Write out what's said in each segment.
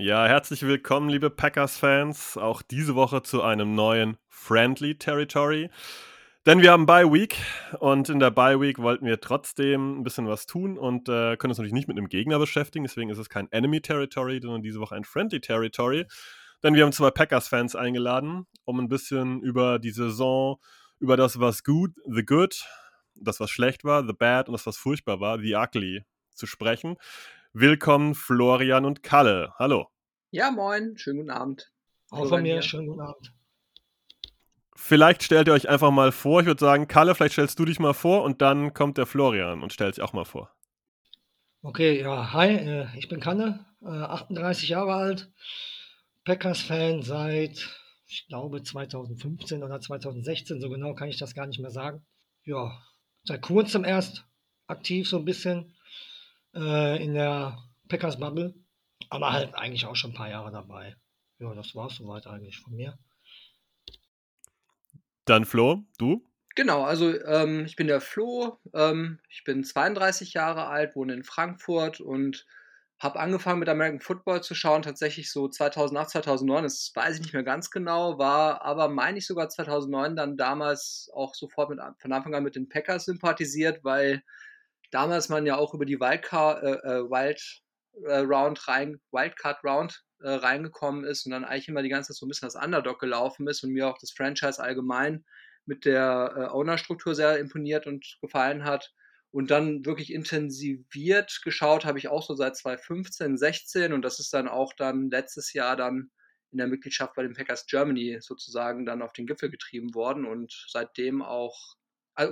Ja, herzlich willkommen, liebe Packers-Fans, auch diese Woche zu einem neuen Friendly Territory. Denn wir haben Bye Week und in der Bye Week wollten wir trotzdem ein bisschen was tun und äh, können uns natürlich nicht mit einem Gegner beschäftigen. Deswegen ist es kein Enemy Territory, sondern diese Woche ein Friendly Territory. Denn wir haben zwei Packers-Fans eingeladen, um ein bisschen über die Saison, über das, was gut, the good, das, was schlecht war, the bad und das, was furchtbar war, the ugly, zu sprechen. Willkommen, Florian und Kalle. Hallo. Ja, moin, schönen guten Abend. Auch von mir, schönen guten Abend. Vielleicht stellt ihr euch einfach mal vor. Ich würde sagen, Kalle, vielleicht stellst du dich mal vor und dann kommt der Florian und stellt sich auch mal vor. Okay, ja, hi, äh, ich bin Kalle, äh, 38 Jahre alt, Packers-Fan seit, ich glaube, 2015 oder 2016, so genau kann ich das gar nicht mehr sagen. Ja, seit kurzem erst aktiv so ein bisschen äh, in der Packers-Bubble, aber halt eigentlich auch schon ein paar Jahre dabei. Ja, das war es soweit eigentlich von mir. Dann Flo, du? Genau, also ähm, ich bin der Flo, ähm, ich bin 32 Jahre alt, wohne in Frankfurt und habe angefangen mit American Football zu schauen, tatsächlich so 2008, 2009, das weiß ich nicht mehr ganz genau, war aber, meine ich sogar 2009 dann damals auch sofort mit, von Anfang an mit den Packers sympathisiert, weil damals man ja auch über die Wildcard, äh, äh, Wild äh, Round rein, Wildcard Round äh, reingekommen ist und dann eigentlich immer die ganze Zeit so ein bisschen das Underdog gelaufen ist und mir auch das Franchise allgemein mit der äh, Owner-Struktur sehr imponiert und gefallen hat. Und dann wirklich intensiviert geschaut habe ich auch so seit 2015, 16 und das ist dann auch dann letztes Jahr dann in der Mitgliedschaft bei den Packers Germany sozusagen dann auf den Gipfel getrieben worden und seitdem auch,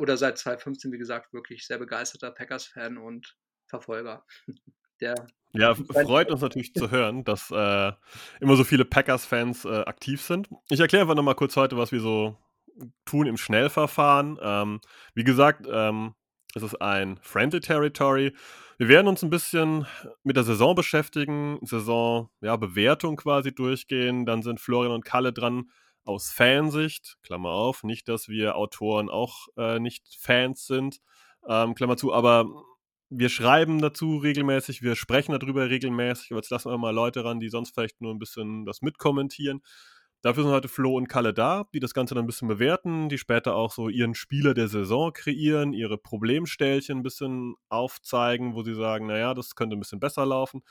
oder seit 2015, wie gesagt, wirklich sehr begeisterter Packers-Fan und Verfolger. Der ja, freut uns natürlich zu hören, dass äh, immer so viele Packers-Fans äh, aktiv sind. Ich erkläre einfach nochmal kurz heute, was wir so tun im Schnellverfahren. Ähm, wie gesagt, ähm, es ist ein Friendly Territory. Wir werden uns ein bisschen mit der Saison beschäftigen, Saison, ja, Bewertung quasi durchgehen. Dann sind Florian und Kalle dran aus Fansicht, Klammer auf, nicht, dass wir Autoren auch äh, nicht Fans sind, ähm, Klammer zu, aber wir schreiben dazu regelmäßig, wir sprechen darüber regelmäßig, aber jetzt lassen wir mal Leute ran, die sonst vielleicht nur ein bisschen das mitkommentieren. Dafür sind heute Flo und Kalle da, die das Ganze dann ein bisschen bewerten, die später auch so ihren Spieler der Saison kreieren, ihre Problemstellchen ein bisschen aufzeigen, wo sie sagen, naja, das könnte ein bisschen besser laufen.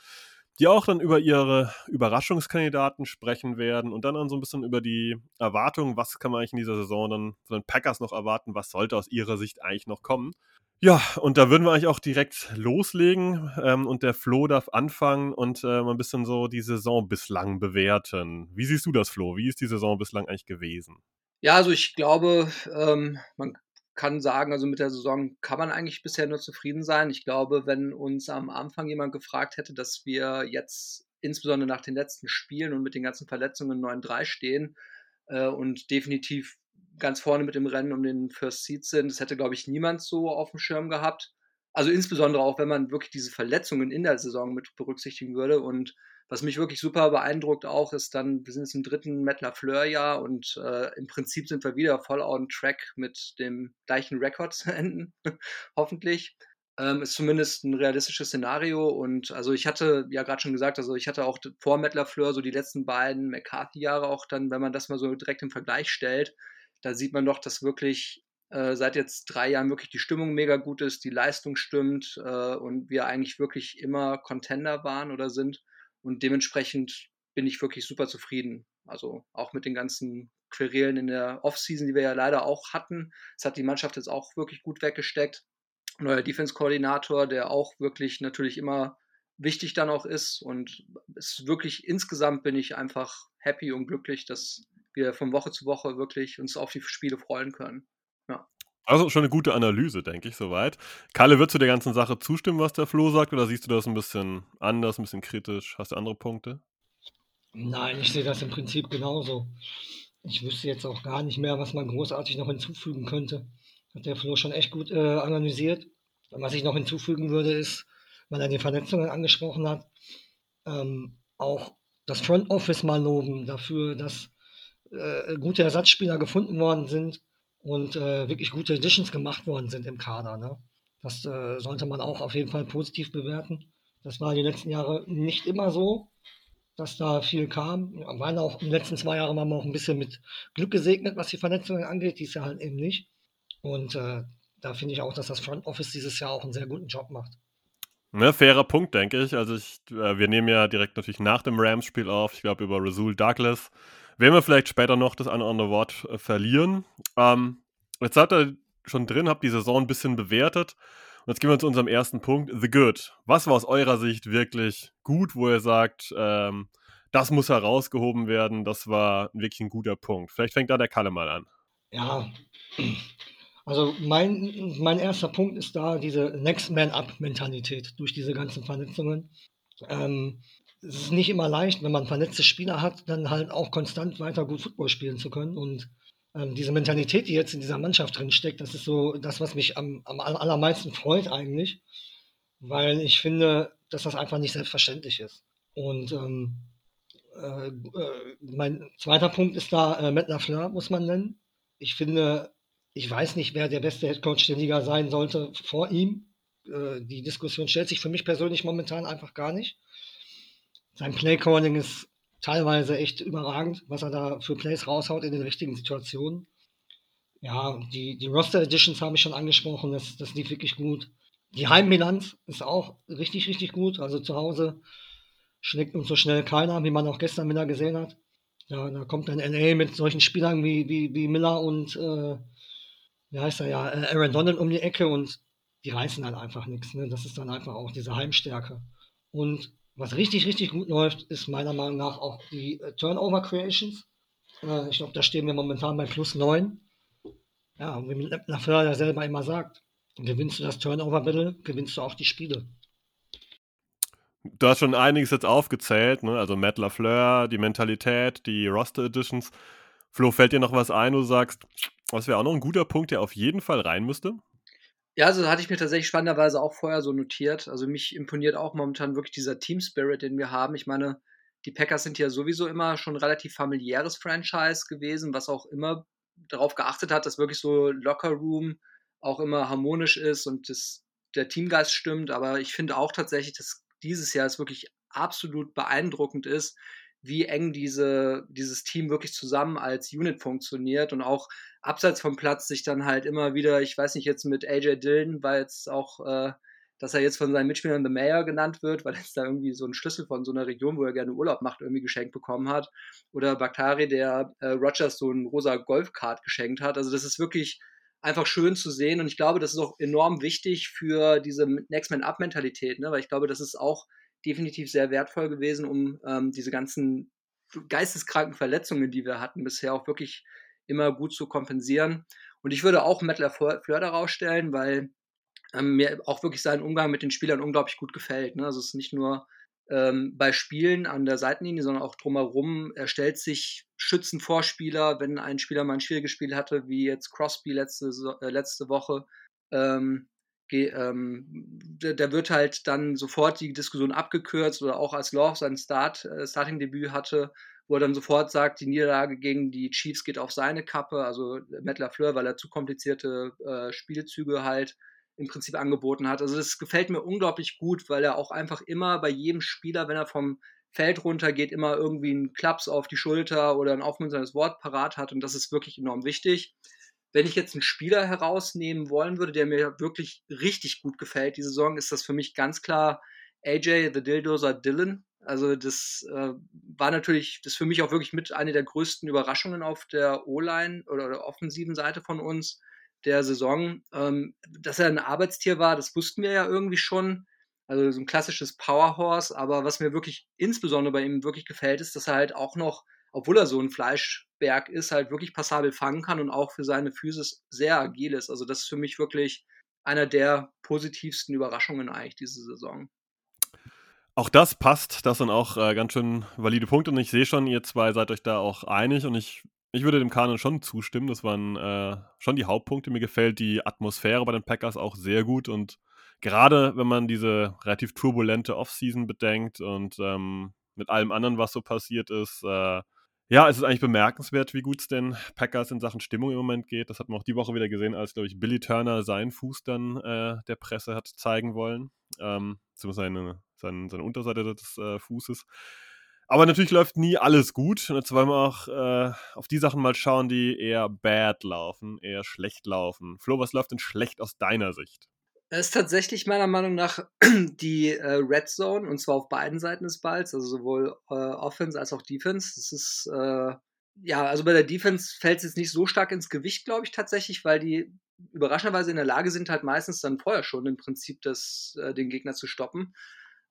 Die auch dann über ihre Überraschungskandidaten sprechen werden und dann, dann so ein bisschen über die Erwartungen, was kann man eigentlich in dieser Saison dann von den Packers noch erwarten, was sollte aus ihrer Sicht eigentlich noch kommen. Ja, und da würden wir eigentlich auch direkt loslegen ähm, und der Flo darf anfangen und äh, mal ein bisschen so die Saison bislang bewerten. Wie siehst du das, Flo? Wie ist die Saison bislang eigentlich gewesen? Ja, also ich glaube, ähm, man kann sagen, also mit der Saison kann man eigentlich bisher nur zufrieden sein. Ich glaube, wenn uns am Anfang jemand gefragt hätte, dass wir jetzt insbesondere nach den letzten Spielen und mit den ganzen Verletzungen 9-3 stehen äh, und definitiv ganz vorne mit dem Rennen um den First Seat sind. Das hätte, glaube ich, niemand so auf dem Schirm gehabt. Also insbesondere auch, wenn man wirklich diese Verletzungen in der Saison mit berücksichtigen würde. Und was mich wirklich super beeindruckt auch, ist dann, wir sind jetzt im dritten Matt LaFleur-Jahr und äh, im Prinzip sind wir wieder voll on track mit dem gleichen Rekord zu enden, hoffentlich. Ähm, ist zumindest ein realistisches Szenario und also ich hatte ja gerade schon gesagt, also ich hatte auch vor Matt LaFleur so die letzten beiden McCarthy-Jahre auch dann, wenn man das mal so direkt im Vergleich stellt, da sieht man doch, dass wirklich äh, seit jetzt drei Jahren wirklich die Stimmung mega gut ist, die Leistung stimmt äh, und wir eigentlich wirklich immer Contender waren oder sind. Und dementsprechend bin ich wirklich super zufrieden. Also auch mit den ganzen Querelen in der Offseason, die wir ja leider auch hatten. Das hat die Mannschaft jetzt auch wirklich gut weggesteckt. Neuer Defense-Koordinator, der auch wirklich natürlich immer wichtig dann auch ist. Und es ist wirklich insgesamt bin ich einfach happy und glücklich, dass wir von Woche zu Woche wirklich uns auf die Spiele freuen können. Ja. Also schon eine gute Analyse, denke ich, soweit. Kalle, würdest du der ganzen Sache zustimmen, was der Flo sagt, oder siehst du das ein bisschen anders, ein bisschen kritisch? Hast du andere Punkte? Nein, ich sehe das im Prinzip genauso. Ich wüsste jetzt auch gar nicht mehr, was man großartig noch hinzufügen könnte. Hat der Flo schon echt gut äh, analysiert. Was ich noch hinzufügen würde, ist, weil er die Verletzungen angesprochen hat, ähm, auch das Front Office mal loben dafür, dass äh, gute Ersatzspieler gefunden worden sind und äh, wirklich gute Editions gemacht worden sind im Kader. Ne? Das äh, sollte man auch auf jeden Fall positiv bewerten. Das war die letzten Jahre nicht immer so, dass da viel kam. Ja, waren auch in den letzten zwei Jahren waren wir auch ein bisschen mit Glück gesegnet, was die Verletzungen angeht. Dies Jahr halt eben nicht. Und äh, da finde ich auch, dass das Front Office dieses Jahr auch einen sehr guten Job macht. Ne, fairer Punkt, denke ich. Also ich, äh, wir nehmen ja direkt natürlich nach dem Rams-Spiel auf. Ich glaube, über Rasul Douglas werden wir vielleicht später noch das eine oder andere Wort äh, verlieren. Ähm, jetzt seid ihr schon drin, habt die Saison ein bisschen bewertet. Und jetzt gehen wir zu unserem ersten Punkt, The Good. Was war aus eurer Sicht wirklich gut, wo ihr sagt, ähm, das muss herausgehoben werden, das war wirklich ein guter Punkt. Vielleicht fängt da der Kalle mal an. Ja, also mein, mein erster Punkt ist da diese Next Man Up-Mentalität durch diese ganzen Verletzungen. Ähm, es ist nicht immer leicht, wenn man verletzte Spieler hat, dann halt auch konstant weiter gut Football spielen zu können. Und ähm, diese Mentalität, die jetzt in dieser Mannschaft drin steckt, das ist so das, was mich am, am allermeisten freut eigentlich, weil ich finde, dass das einfach nicht selbstverständlich ist. Und ähm, äh, äh, mein zweiter Punkt ist da äh, Matt LaFleur, muss man nennen. Ich finde, ich weiß nicht, wer der beste Headcoach der Liga sein sollte vor ihm. Äh, die Diskussion stellt sich für mich persönlich momentan einfach gar nicht. Sein Playcalling ist teilweise echt überragend, was er da für Plays raushaut in den richtigen Situationen. Ja, die, die Roster Editions habe ich schon angesprochen, das, das lief wirklich gut. Die Heimbilanz ist auch richtig, richtig gut. Also zu Hause schlägt uns so schnell keiner, wie man auch gestern wieder gesehen hat. Ja, da kommt dann LA mit solchen Spielern wie, wie, wie Miller und äh, wie heißt er ja, äh, Aaron Donald um die Ecke und die reißen dann einfach nichts. Ne? Das ist dann einfach auch diese Heimstärke. Und was richtig, richtig gut läuft, ist meiner Meinung nach auch die äh, Turnover Creations. Äh, ich glaube, da stehen wir momentan bei plus 9. Ja, und wie Lafleur ja selber immer sagt, gewinnst du das Turnover Battle, gewinnst du auch die Spiele. Du hast schon einiges jetzt aufgezählt, ne? also Matt LaFleur, die Mentalität, die Roster Editions. Flo, fällt dir noch was ein, wo du sagst, was wäre auch noch ein guter Punkt, der auf jeden Fall rein müsste? Ja, also hatte ich mir tatsächlich spannenderweise auch vorher so notiert. Also mich imponiert auch momentan wirklich dieser Team Spirit, den wir haben. Ich meine, die Packers sind ja sowieso immer schon relativ familiäres Franchise gewesen, was auch immer darauf geachtet hat, dass wirklich so Locker Room auch immer harmonisch ist und das, der Teamgeist stimmt. Aber ich finde auch tatsächlich, dass dieses Jahr es wirklich absolut beeindruckend ist, wie eng diese, dieses Team wirklich zusammen als Unit funktioniert und auch abseits vom Platz sich dann halt immer wieder, ich weiß nicht, jetzt mit AJ Dillon, weil jetzt auch, äh, dass er jetzt von seinen Mitspielern The Mayor genannt wird, weil er jetzt da irgendwie so einen Schlüssel von so einer Region, wo er gerne Urlaub macht, irgendwie geschenkt bekommen hat. Oder Bakhtari, der äh, Rogers so ein rosa Golfkart geschenkt hat. Also das ist wirklich einfach schön zu sehen und ich glaube, das ist auch enorm wichtig für diese Next Man Up Mentalität, ne? weil ich glaube, das ist auch definitiv sehr wertvoll gewesen, um ähm, diese ganzen geisteskranken Verletzungen, die wir hatten, bisher auch wirklich immer gut zu kompensieren. Und ich würde auch Mettler Fleur daraus stellen, weil ähm, mir auch wirklich sein Umgang mit den Spielern unglaublich gut gefällt. Ne? Also es ist nicht nur ähm, bei Spielen an der Seitenlinie, sondern auch drumherum. Er stellt sich schützend vor Spieler, wenn ein Spieler mal ein schwieriges Spiel hatte, wie jetzt Crosby letzte, äh, letzte Woche. Ähm, ähm, da, wird halt dann sofort die Diskussion abgekürzt oder auch als Love sein Start, äh, Starting-Debüt hatte, wo er dann sofort sagt, die Niederlage gegen die Chiefs geht auf seine Kappe, also Matt LaFleur, weil er zu komplizierte äh, Spielzüge halt im Prinzip angeboten hat. Also das gefällt mir unglaublich gut, weil er auch einfach immer bei jedem Spieler, wenn er vom Feld runter geht, immer irgendwie einen Klaps auf die Schulter oder ein aufmunterndes Wort parat hat und das ist wirklich enorm wichtig. Wenn ich jetzt einen Spieler herausnehmen wollen würde, der mir wirklich richtig gut gefällt, die Saison, ist das für mich ganz klar AJ, The Dildoser Dylan. Also das äh, war natürlich, das für mich auch wirklich mit eine der größten Überraschungen auf der O-Line oder der offensiven Seite von uns der Saison. Ähm, dass er ein Arbeitstier war, das wussten wir ja irgendwie schon. Also so ein klassisches Powerhorse, aber was mir wirklich insbesondere bei ihm wirklich gefällt, ist, dass er halt auch noch obwohl er so ein Fleischberg ist, halt wirklich passabel fangen kann und auch für seine Physis sehr agil ist. Also das ist für mich wirklich einer der positivsten Überraschungen eigentlich diese Saison. Auch das passt. Das sind auch äh, ganz schön valide Punkte. Und ich sehe schon, ihr zwei seid euch da auch einig. Und ich, ich würde dem Kanon schon zustimmen. Das waren äh, schon die Hauptpunkte. Mir gefällt die Atmosphäre bei den Packers auch sehr gut. Und gerade wenn man diese relativ turbulente Offseason bedenkt und ähm, mit allem anderen, was so passiert ist, äh, ja, es ist eigentlich bemerkenswert, wie gut es den Packers in Sachen Stimmung im Moment geht. Das hat man auch die Woche wieder gesehen, als, glaube ich, Billy Turner seinen Fuß dann äh, der Presse hat zeigen wollen. Ähm, zumindest seine, seine, seine Unterseite des äh, Fußes. Aber natürlich läuft nie alles gut. Und jetzt wollen wir auch äh, auf die Sachen mal schauen, die eher bad laufen, eher schlecht laufen. Flo, was läuft denn schlecht aus deiner Sicht? Es ist tatsächlich meiner Meinung nach die äh, Red Zone und zwar auf beiden Seiten des Balls, also sowohl äh, Offense als auch Defense. Das ist äh, ja, also bei der Defense fällt es jetzt nicht so stark ins Gewicht, glaube ich tatsächlich, weil die überraschenderweise in der Lage sind, halt meistens dann vorher schon im Prinzip das, äh, den Gegner zu stoppen.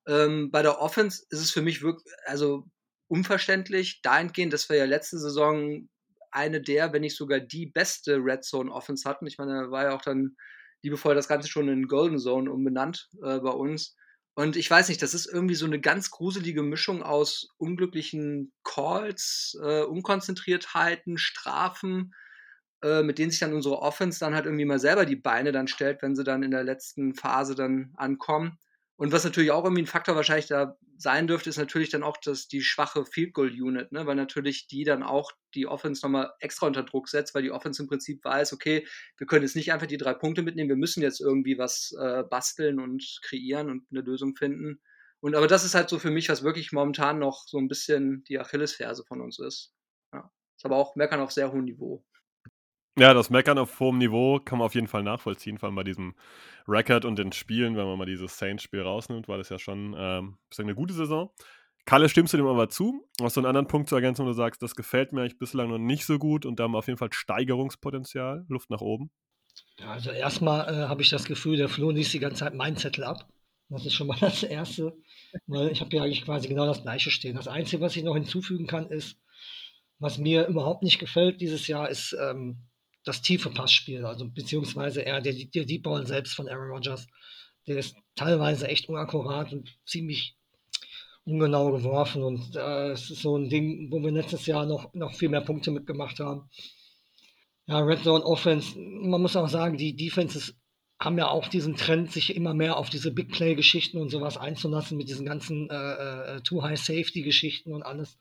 Ähm, bei der Offense ist es für mich wirklich, also unverständlich, dahingehend, dass wir ja letzte Saison eine der, wenn nicht sogar die beste Red Zone Offense hatten. Ich meine, da war ja auch dann liebevoll das Ganze schon in Golden Zone umbenannt äh, bei uns. Und ich weiß nicht, das ist irgendwie so eine ganz gruselige Mischung aus unglücklichen Calls, äh, Unkonzentriertheiten, Strafen, äh, mit denen sich dann unsere Offense dann halt irgendwie mal selber die Beine dann stellt, wenn sie dann in der letzten Phase dann ankommen. Und was natürlich auch irgendwie ein Faktor wahrscheinlich da sein dürfte, ist natürlich dann auch das, die schwache Field Goal Unit, ne? weil natürlich die dann auch die Offense nochmal extra unter Druck setzt, weil die Offense im Prinzip weiß, okay, wir können jetzt nicht einfach die drei Punkte mitnehmen, wir müssen jetzt irgendwie was äh, basteln und kreieren und eine Lösung finden. Und aber das ist halt so für mich, was wirklich momentan noch so ein bisschen die Achillesferse von uns ist. Ja. Ist aber auch Meckern auf sehr hohem Niveau. Ja, das Meckern auf hohem Niveau kann man auf jeden Fall nachvollziehen, vor allem bei diesem Record und den Spielen, wenn man mal dieses Saints-Spiel rausnimmt, war das ja schon ähm, eine gute Saison. Kalle, stimmst du dem aber zu? Hast du einen anderen Punkt zu ergänzen, wo du sagst, das gefällt mir eigentlich bislang noch nicht so gut und da haben wir auf jeden Fall Steigerungspotenzial, Luft nach oben? Ja, also erstmal äh, habe ich das Gefühl, der Flo liest die ganze Zeit meinen Zettel ab. Das ist schon mal das Erste, weil ich habe ja eigentlich quasi genau das Gleiche stehen. Das Einzige, was ich noch hinzufügen kann, ist, was mir überhaupt nicht gefällt dieses Jahr, ist ähm, das tiefe Passspiel, also beziehungsweise eher der, der Deep Ball selbst von Aaron Rodgers. Der ist teilweise echt unakkurat und ziemlich ungenau geworfen und äh, ist so ein Ding, wo wir letztes Jahr noch, noch viel mehr Punkte mitgemacht haben. Ja, Red Zone Offense, man muss auch sagen, die Defenses haben ja auch diesen Trend, sich immer mehr auf diese Big Play-Geschichten und sowas einzulassen mit diesen ganzen äh, äh Too High Safety-Geschichten und alles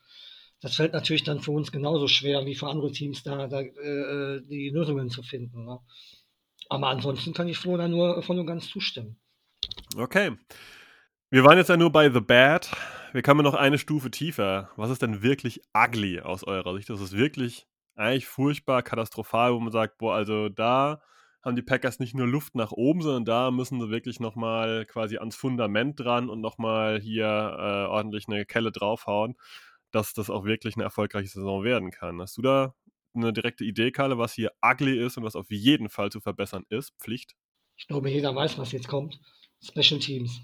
das fällt natürlich dann für uns genauso schwer wie für andere Teams, da, da äh, die Lösungen zu finden. Ne? Aber ansonsten kann ich Flo da nur voll und ganz zustimmen. Okay. Wir waren jetzt ja nur bei The Bad. Wir kommen noch eine Stufe tiefer. Was ist denn wirklich ugly aus eurer Sicht? Das ist wirklich eigentlich furchtbar, katastrophal, wo man sagt, boah, also da haben die Packers nicht nur Luft nach oben, sondern da müssen sie wirklich nochmal quasi ans Fundament dran und nochmal hier äh, ordentlich eine Kelle draufhauen dass das auch wirklich eine erfolgreiche Saison werden kann. Hast du da eine direkte Idee, Karle, was hier ugly ist und was auf jeden Fall zu verbessern ist? Pflicht? Ich glaube, jeder weiß, was jetzt kommt. Special Teams.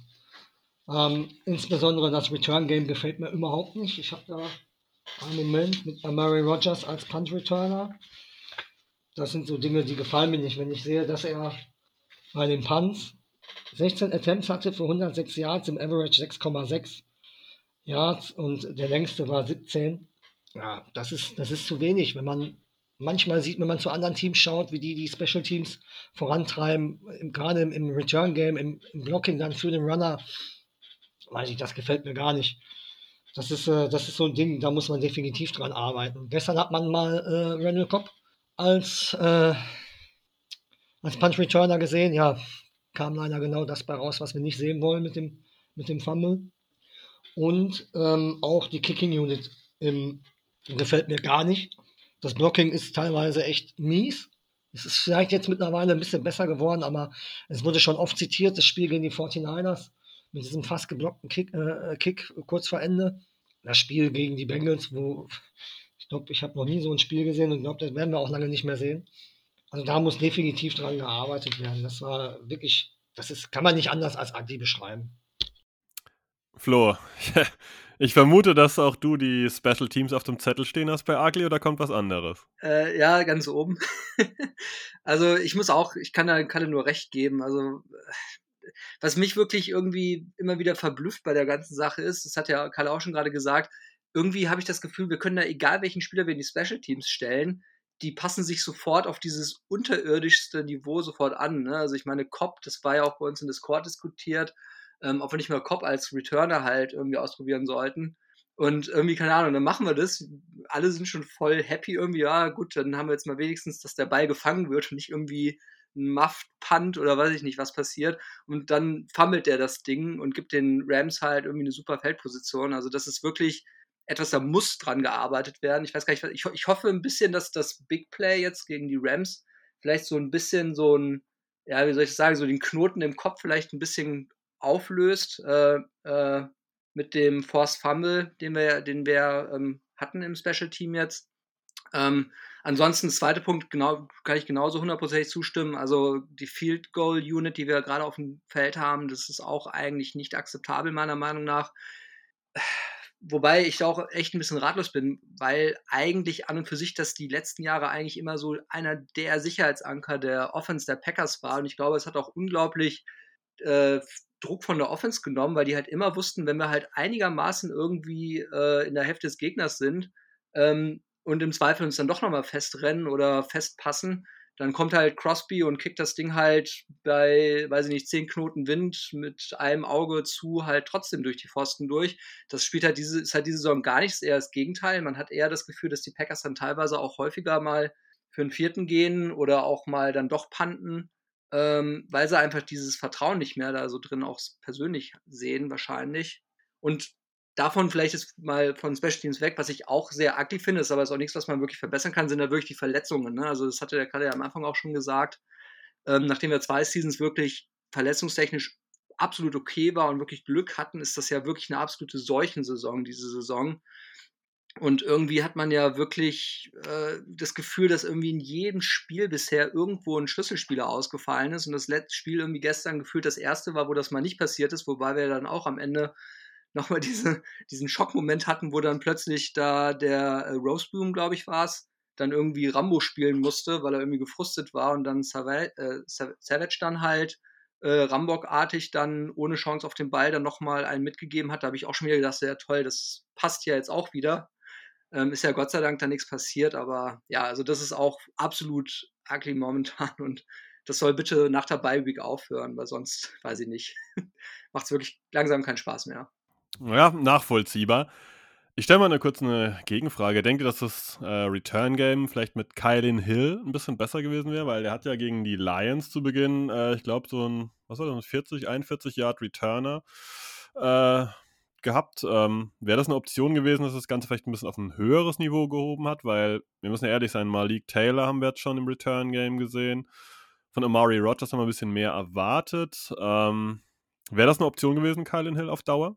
Ähm, insbesondere das Return Game gefällt mir überhaupt nicht. Ich habe da einen Moment mit Murray Rogers als Punt Returner. Das sind so Dinge, die gefallen mir nicht. Wenn ich sehe, dass er bei den Punts 16 Attempts hatte für 106 Yards im Average 6,6 Yards und der längste war 17. Ja, das ist, das ist zu wenig. Wenn man manchmal sieht, wenn man zu anderen Teams schaut, wie die die Special Teams vorantreiben, im, gerade im, im Return Game, im, im, Blocking dann für den Runner, weiß ich, das gefällt mir gar nicht. Das ist, äh, das ist so ein Ding, da muss man definitiv dran arbeiten. Gestern hat man mal äh, Randall Cobb als, äh, als Punch Returner gesehen. Ja, kam leider genau das bei raus, was wir nicht sehen wollen mit dem, mit dem Fumble. Und ähm, auch die Kicking Unit im, gefällt mir gar nicht. Das Blocking ist teilweise echt mies. Es ist vielleicht jetzt mittlerweile ein bisschen besser geworden, aber es wurde schon oft zitiert, das Spiel gegen die 49ers mit diesem fast geblockten Kick, äh, Kick kurz vor Ende. Das Spiel gegen die Bengals, wo ich glaube, ich habe noch nie so ein Spiel gesehen und glaube, das werden wir auch lange nicht mehr sehen. Also da muss definitiv dran gearbeitet werden. Das war wirklich, das ist, kann man nicht anders als ugly beschreiben. Flo, ich vermute, dass auch du die Special Teams auf dem Zettel stehen hast bei Ugly oder kommt was anderes? Äh, ja, ganz oben. also ich muss auch, ich kann da, kann nur recht geben. Also was mich wirklich irgendwie immer wieder verblüfft bei der ganzen Sache ist, das hat ja Karl auch schon gerade gesagt, irgendwie habe ich das Gefühl, wir können da egal welchen Spieler wir in die Special Teams stellen, die passen sich sofort auf dieses unterirdischste Niveau sofort an. Ne? Also ich meine, Cobb, das war ja auch bei uns in Discord diskutiert, ähm, ob wir nicht mal Cobb als Returner halt irgendwie ausprobieren sollten. Und irgendwie, keine Ahnung, dann machen wir das. Alle sind schon voll happy irgendwie. Ja, gut, dann haben wir jetzt mal wenigstens, dass der Ball gefangen wird und nicht irgendwie ein Muff-Punt oder weiß ich nicht, was passiert. Und dann fummelt der das Ding und gibt den Rams halt irgendwie eine super Feldposition. Also das ist wirklich etwas, da muss dran gearbeitet werden. Ich weiß gar nicht, ich, ich hoffe ein bisschen, dass das Big Play jetzt gegen die Rams vielleicht so ein bisschen so ein, ja, wie soll ich sagen, so den Knoten im Kopf vielleicht ein bisschen auflöst äh, äh, mit dem Forced Fumble, den wir, den wir ähm, hatten im Special Team jetzt. Ähm, ansonsten, zweiter Punkt, genau, kann ich genauso hundertprozentig zustimmen. Also die Field Goal Unit, die wir gerade auf dem Feld haben, das ist auch eigentlich nicht akzeptabel, meiner Meinung nach. Wobei ich auch echt ein bisschen ratlos bin, weil eigentlich an und für sich das die letzten Jahre eigentlich immer so einer der Sicherheitsanker der Offense der Packers war. Und ich glaube, es hat auch unglaublich äh, Druck von der Offense genommen, weil die halt immer wussten, wenn wir halt einigermaßen irgendwie äh, in der Hälfte des Gegners sind ähm, und im Zweifel uns dann doch nochmal festrennen oder festpassen, dann kommt halt Crosby und kickt das Ding halt bei, weiß ich nicht, zehn Knoten Wind mit einem Auge zu halt trotzdem durch die Pfosten durch. Das spielt halt diese, ist halt diese Saison gar nichts, eher das Gegenteil. Man hat eher das Gefühl, dass die Packers dann teilweise auch häufiger mal für einen vierten gehen oder auch mal dann doch panten, ähm, weil sie einfach dieses Vertrauen nicht mehr da so drin auch persönlich sehen, wahrscheinlich. Und davon vielleicht ist mal von Special Teams weg, was ich auch sehr aktiv finde, ist aber ist auch nichts, was man wirklich verbessern kann, sind da wirklich die Verletzungen. Ne? Also das hatte der gerade ja am Anfang auch schon gesagt. Ähm, nachdem wir zwei Seasons wirklich verletzungstechnisch absolut okay war und wirklich Glück hatten, ist das ja wirklich eine absolute Seuchensaison, diese Saison. Und irgendwie hat man ja wirklich äh, das Gefühl, dass irgendwie in jedem Spiel bisher irgendwo ein Schlüsselspieler ausgefallen ist. Und das letzte Spiel irgendwie gestern gefühlt das erste war, wo das mal nicht passiert ist, wobei wir dann auch am Ende nochmal diese, diesen Schockmoment hatten, wo dann plötzlich da der äh, Roseboom, glaube ich, war es, dann irgendwie Rambo spielen musste, weil er irgendwie gefrustet war und dann Savage, äh, Savage dann halt äh, Rambock-artig dann ohne Chance auf den Ball dann nochmal einen mitgegeben hat. Da habe ich auch schon wieder gedacht, ja toll, das passt ja jetzt auch wieder. Ähm, ist ja Gott sei Dank da nichts passiert, aber ja, also das ist auch absolut ugly momentan und das soll bitte nach der Bye Week aufhören, weil sonst, weiß ich nicht, macht es wirklich langsam keinen Spaß mehr. Ja, nachvollziehbar. Ich stelle mal eine kurz eine Gegenfrage. Denke, dass das äh, Return Game vielleicht mit Kylin Hill ein bisschen besser gewesen wäre, weil der hat ja gegen die Lions zu Beginn, äh, ich glaube, so ein, was war das, 40, 41 Yard Returner äh, gehabt. Ähm, wäre das eine Option gewesen, dass das Ganze vielleicht ein bisschen auf ein höheres Niveau gehoben hat, weil wir müssen ja ehrlich sein, Malik Taylor haben wir jetzt schon im Return Game gesehen. Von Amari Rogers haben wir ein bisschen mehr erwartet. Ähm, wäre das eine Option gewesen, Kylin Hill auf Dauer?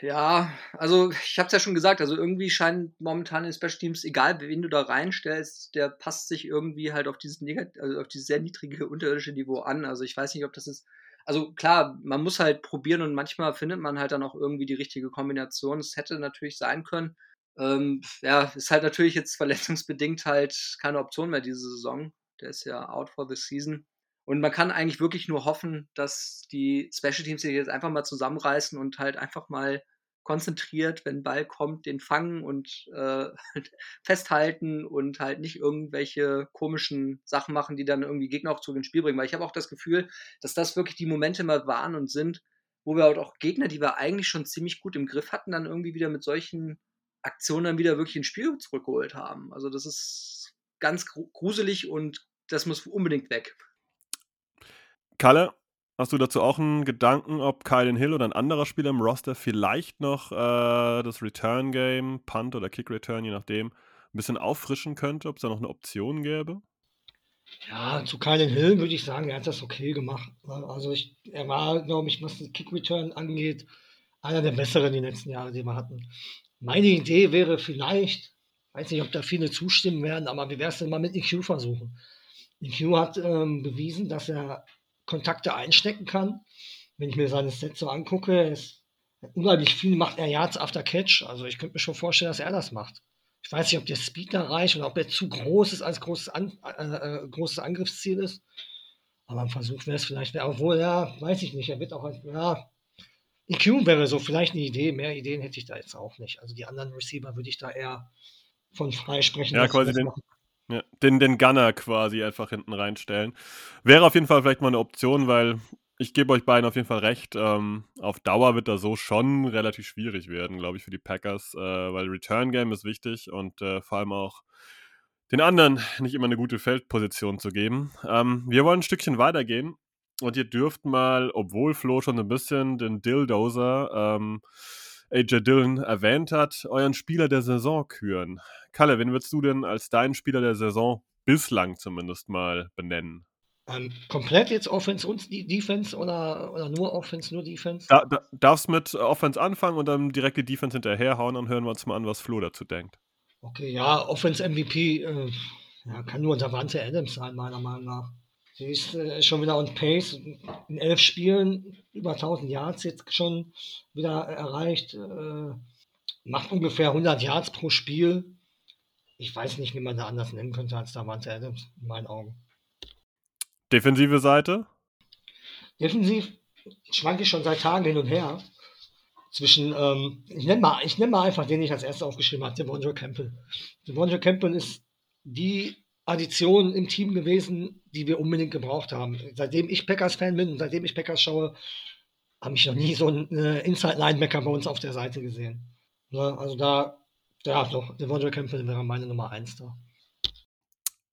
Ja, also ich habe es ja schon gesagt, also irgendwie scheint momentan in Special Teams, egal wen du da reinstellst, der passt sich irgendwie halt auf dieses, also auf dieses sehr niedrige unterirdische Niveau an. Also ich weiß nicht, ob das ist. Also klar, man muss halt probieren und manchmal findet man halt dann auch irgendwie die richtige Kombination. Es hätte natürlich sein können. Ähm, ja, ist halt natürlich jetzt verletzungsbedingt halt keine Option mehr diese Saison. Der ist ja out for the season. Und man kann eigentlich wirklich nur hoffen, dass die Special Teams sich jetzt einfach mal zusammenreißen und halt einfach mal konzentriert, wenn Ball kommt, den fangen und äh, festhalten und halt nicht irgendwelche komischen Sachen machen, die dann irgendwie Gegner auch zu ins Spiel bringen. Weil ich habe auch das Gefühl, dass das wirklich die Momente mal waren und sind, wo wir halt auch Gegner, die wir eigentlich schon ziemlich gut im Griff hatten, dann irgendwie wieder mit solchen Aktionen dann wieder wirklich ins Spiel zurückgeholt haben. Also das ist ganz gruselig und das muss unbedingt weg. Kalle, hast du dazu auch einen Gedanken, ob Kylen Hill oder ein anderer Spieler im Roster vielleicht noch äh, das Return Game, Punt oder Kick Return, je nachdem, ein bisschen auffrischen könnte, ob es da noch eine Option gäbe? Ja, zu Kylen Hill würde ich sagen, er hat das okay gemacht. Ne? Also ich, er war, glaube ich, was den Kick Return angeht, einer der besseren die letzten Jahre, die wir hatten. Meine Idee wäre vielleicht, weiß nicht, ob da viele zustimmen werden, aber wie wäre es denn mal mit EQ versuchen? EQ hat ähm, bewiesen, dass er Kontakte einstecken kann. Wenn ich mir seine Sets so angucke, ist unglaublich viel macht er Yards after Catch. Also ich könnte mir schon vorstellen, dass er das macht. Ich weiß nicht, ob der Speed da reicht oder ob er zu groß ist als großes, An äh, äh, großes Angriffsziel ist. Aber ein Versuch wäre es vielleicht, obwohl, ja, weiß ich nicht, er wird auch, ja, EQ wäre so vielleicht eine Idee, mehr Ideen hätte ich da jetzt auch nicht. Also die anderen Receiver würde ich da eher von freisprechen. Ja, quasi den, ja, den, den Gunner quasi einfach hinten reinstellen. Wäre auf jeden Fall vielleicht mal eine Option, weil ich gebe euch beiden auf jeden Fall recht. Ähm, auf Dauer wird das so schon relativ schwierig werden, glaube ich, für die Packers, äh, weil Return Game ist wichtig und äh, vor allem auch den anderen nicht immer eine gute Feldposition zu geben. Ähm, wir wollen ein Stückchen weitergehen und ihr dürft mal, obwohl Flo schon ein bisschen den Dilldozer ähm, AJ Dillon erwähnt hat, euren Spieler der Saison küren. Kalle, wen würdest du denn als deinen Spieler der Saison bislang zumindest mal benennen? Ähm, komplett jetzt Offense und Defense oder, oder nur Offense, nur Defense? Da, da, darfst mit Offense anfangen und dann direkt die Defense hinterherhauen, dann hören wir uns mal an, was Flo dazu denkt. Okay, ja, Offense MVP äh, ja, kann nur Davante Adams sein, meiner Meinung nach. Sie ist äh, schon wieder on pace. In elf Spielen über 1000 Yards jetzt schon wieder erreicht. Äh, macht ungefähr 100 Yards pro Spiel. Ich weiß nicht, wie man da anders nennen könnte als Davante Adams, in meinen Augen. Defensive Seite? Defensiv schwanke ich schon seit Tagen hin und her. Zwischen, ähm, ich nenne mal, nenn mal einfach den, den ich als erstes aufgeschrieben habe, Devondre Campbell. Devondre Campbell ist die Addition im Team gewesen, die wir unbedingt gebraucht haben. Seitdem ich Packers-Fan bin und seitdem ich Packers schaue, habe ich noch nie so einen äh, Inside-Linebacker bei uns auf der Seite gesehen. Ja, also da, ja doch, Devondre Campbell wäre meine Nummer 1 da.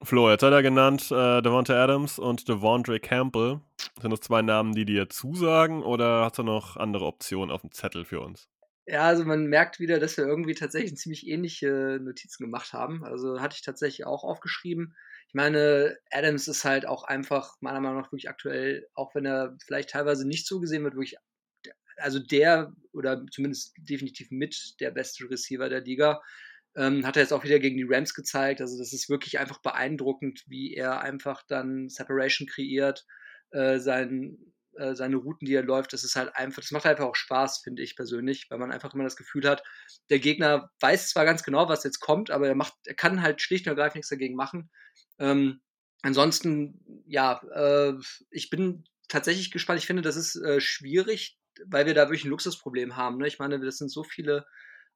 Flo, jetzt hat er genannt äh, Devonta Adams und Devondre Campbell. Sind das zwei Namen, die dir zusagen oder hast du noch andere Optionen auf dem Zettel für uns? Ja, also man merkt wieder, dass wir irgendwie tatsächlich ziemlich ähnliche Notizen gemacht haben. Also hatte ich tatsächlich auch aufgeschrieben. Ich meine, Adams ist halt auch einfach meiner Meinung nach wirklich aktuell, auch wenn er vielleicht teilweise nicht so gesehen wird, wirklich, also der oder zumindest definitiv mit der beste Receiver der Liga. Ähm, hat er jetzt auch wieder gegen die Rams gezeigt. Also das ist wirklich einfach beeindruckend, wie er einfach dann Separation kreiert, äh, sein, äh, seine Routen, die er läuft. Das ist halt einfach, das macht einfach auch Spaß, finde ich persönlich, weil man einfach immer das Gefühl hat, der Gegner weiß zwar ganz genau, was jetzt kommt, aber er macht, er kann halt schlicht und ergreifend nichts dagegen machen. Ähm, ansonsten, ja, äh, ich bin tatsächlich gespannt. Ich finde, das ist äh, schwierig, weil wir da wirklich ein Luxusproblem haben. Ne? Ich meine, das sind so viele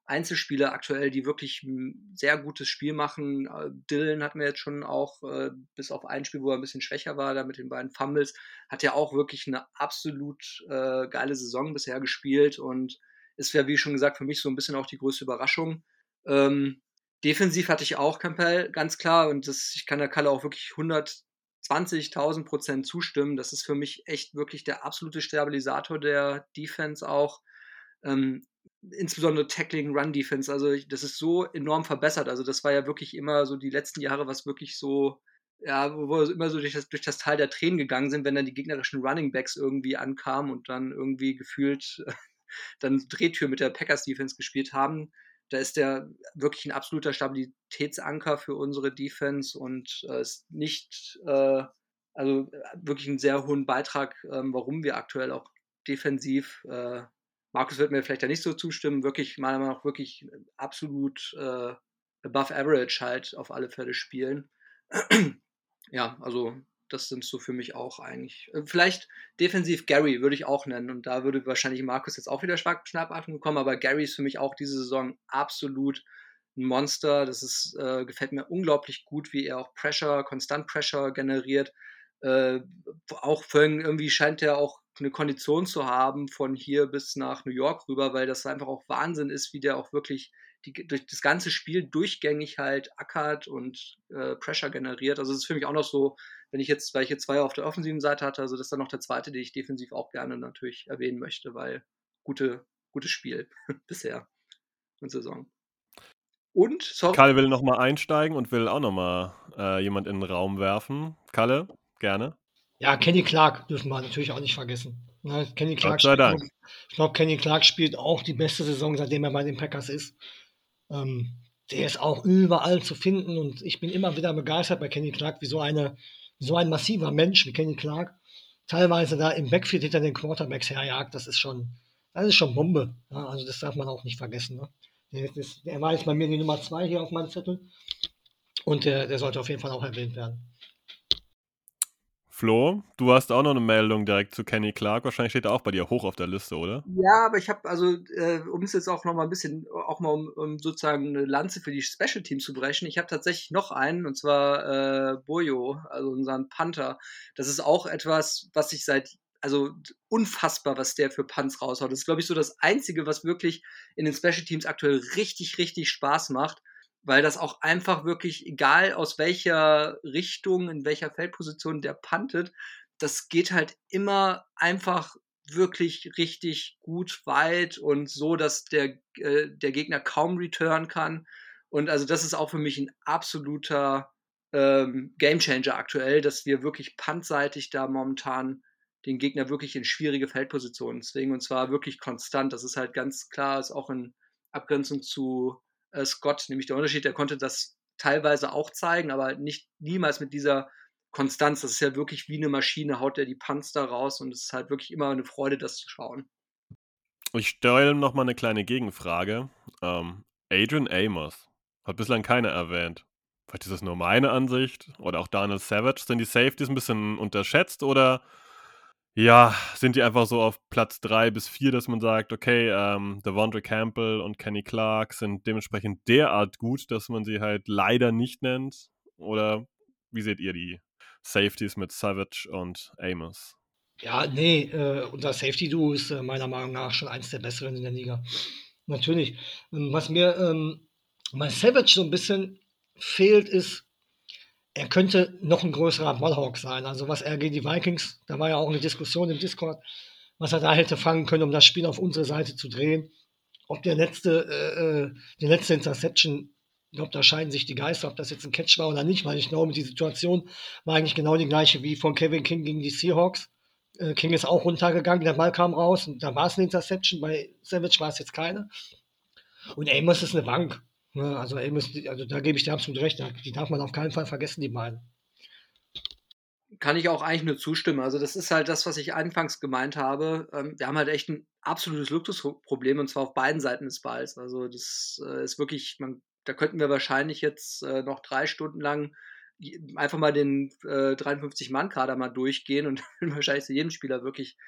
Einzelspieler aktuell, die wirklich ein sehr gutes Spiel machen. Äh, Dylan hat mir jetzt schon auch, äh, bis auf ein Spiel, wo er ein bisschen schwächer war, da mit den beiden Fumbles, hat ja auch wirklich eine absolut äh, geile Saison bisher gespielt und ist ja, wie schon gesagt, für mich so ein bisschen auch die größte Überraschung. Ähm, defensiv hatte ich auch Campbell, ganz klar, und das, ich kann der Kalle auch wirklich 120.000 Prozent zustimmen. Das ist für mich echt wirklich der absolute Stabilisator der Defense auch. Ähm, insbesondere Tackling, Run Defense, also das ist so enorm verbessert. Also das war ja wirklich immer so die letzten Jahre, was wirklich so, ja, wo wir immer so durch das, durch das Tal der Tränen gegangen sind, wenn dann die gegnerischen Running Backs irgendwie ankamen und dann irgendwie gefühlt dann Drehtür mit der Packers Defense gespielt haben. Da ist der wirklich ein absoluter Stabilitätsanker für unsere Defense und äh, ist nicht, äh, also wirklich einen sehr hohen Beitrag, äh, warum wir aktuell auch defensiv äh, Markus wird mir vielleicht da nicht so zustimmen, wirklich meiner Meinung nach wirklich absolut äh, above average halt auf alle Fälle spielen. ja, also das sind so für mich auch eigentlich. Äh, vielleicht defensiv Gary würde ich auch nennen und da würde wahrscheinlich Markus jetzt auch wieder Schnappatmung bekommen, aber Gary ist für mich auch diese Saison absolut ein Monster. Das ist, äh, gefällt mir unglaublich gut, wie er auch Pressure, konstant Pressure generiert. Äh, auch irgendwie scheint er auch eine Kondition zu haben von hier bis nach New York rüber, weil das einfach auch Wahnsinn ist, wie der auch wirklich die, durch das ganze Spiel durchgängig halt ackert und äh, Pressure generiert. Also es ist für mich auch noch so, wenn ich jetzt, weil ich jetzt zwei auf der offensiven Seite hatte, also das ist dann noch der zweite, den ich defensiv auch gerne natürlich erwähnen möchte, weil gute, gutes Spiel bisher in Saison. Und, sorry. Kalle will nochmal einsteigen und will auch nochmal äh, jemand in den Raum werfen. Kalle, gerne. Ja, Kenny Clark dürfen wir natürlich auch nicht vergessen. Ne, Kenny Clark. Spielt, ich glaube, Kenny Clark spielt auch die beste Saison, seitdem er bei den Packers ist. Ähm, der ist auch überall zu finden und ich bin immer wieder begeistert bei Kenny Clark, wie so, eine, so ein massiver Mensch wie Kenny Clark teilweise da im Backfield hinter den Quarterbacks herjagt. Das ist schon, das ist schon Bombe. Ja, also das darf man auch nicht vergessen. Ne? Der, ist, der war jetzt bei mir die Nummer zwei hier auf meinem Zettel und der, der sollte auf jeden Fall auch erwähnt werden. Flo, du hast auch noch eine Meldung direkt zu Kenny Clark. Wahrscheinlich steht er auch bei dir hoch auf der Liste, oder? Ja, aber ich habe also, äh, um es jetzt auch noch mal ein bisschen, auch mal um, um sozusagen eine Lanze für die Special Teams zu brechen, ich habe tatsächlich noch einen, und zwar äh, Boyo, also unseren Panther. Das ist auch etwas, was ich seit also unfassbar, was der für Punts raushaut. Das ist, glaube ich, so das Einzige, was wirklich in den Special Teams aktuell richtig, richtig Spaß macht weil das auch einfach wirklich, egal aus welcher Richtung, in welcher Feldposition der puntet, das geht halt immer einfach wirklich richtig gut weit und so, dass der, äh, der Gegner kaum return kann. Und also das ist auch für mich ein absoluter ähm, Gamechanger aktuell, dass wir wirklich puntseitig da momentan den Gegner wirklich in schwierige Feldpositionen zwingen und zwar wirklich konstant. Das ist halt ganz klar, ist auch in Abgrenzung zu Scott, nämlich der Unterschied, der konnte das teilweise auch zeigen, aber nicht niemals mit dieser Konstanz. Das ist ja wirklich wie eine Maschine, haut er die da raus und es ist halt wirklich immer eine Freude, das zu schauen. Ich stelle noch mal eine kleine Gegenfrage. Ähm, Adrian Amos hat bislang keiner erwähnt. Vielleicht ist das nur meine Ansicht oder auch Daniel Savage. Sind die Safeties ein bisschen unterschätzt oder ja, sind die einfach so auf Platz 3 bis 4, dass man sagt, okay, ähm, Devondre Campbell und Kenny Clark sind dementsprechend derart gut, dass man sie halt leider nicht nennt? Oder wie seht ihr die Safeties mit Savage und Amos? Ja, nee, äh, unser Safety-Duo ist äh, meiner Meinung nach schon eins der besseren in der Liga. Natürlich. Ähm, was mir ähm, bei Savage so ein bisschen fehlt, ist er könnte noch ein größerer Ballhawk sein. Also was er gegen die Vikings, da war ja auch eine Diskussion im Discord, was er da hätte fangen können, um das Spiel auf unsere Seite zu drehen. Ob der letzte, äh, äh die letzte Interception, ich glaube, da scheiden sich die Geister, ob das jetzt ein Catch war oder nicht, weil ich glaube, die Situation war eigentlich genau die gleiche wie von Kevin King gegen die Seahawks. Äh, King ist auch runtergegangen, der Ball kam raus und da war es eine Interception, bei Savage war es jetzt keine. Und Amos ist eine Bank. Ne, also, also da gebe ich dir absolut recht. Die darf man auf keinen Fall vergessen, die beiden. Kann ich auch eigentlich nur zustimmen. Also, das ist halt das, was ich anfangs gemeint habe. Ähm, wir haben halt echt ein absolutes Luxusproblem und zwar auf beiden Seiten des Balls. Also, das äh, ist wirklich, man, da könnten wir wahrscheinlich jetzt äh, noch drei Stunden lang einfach mal den äh, 53-Mann-Kader mal durchgehen und wahrscheinlich zu jedem Spieler wirklich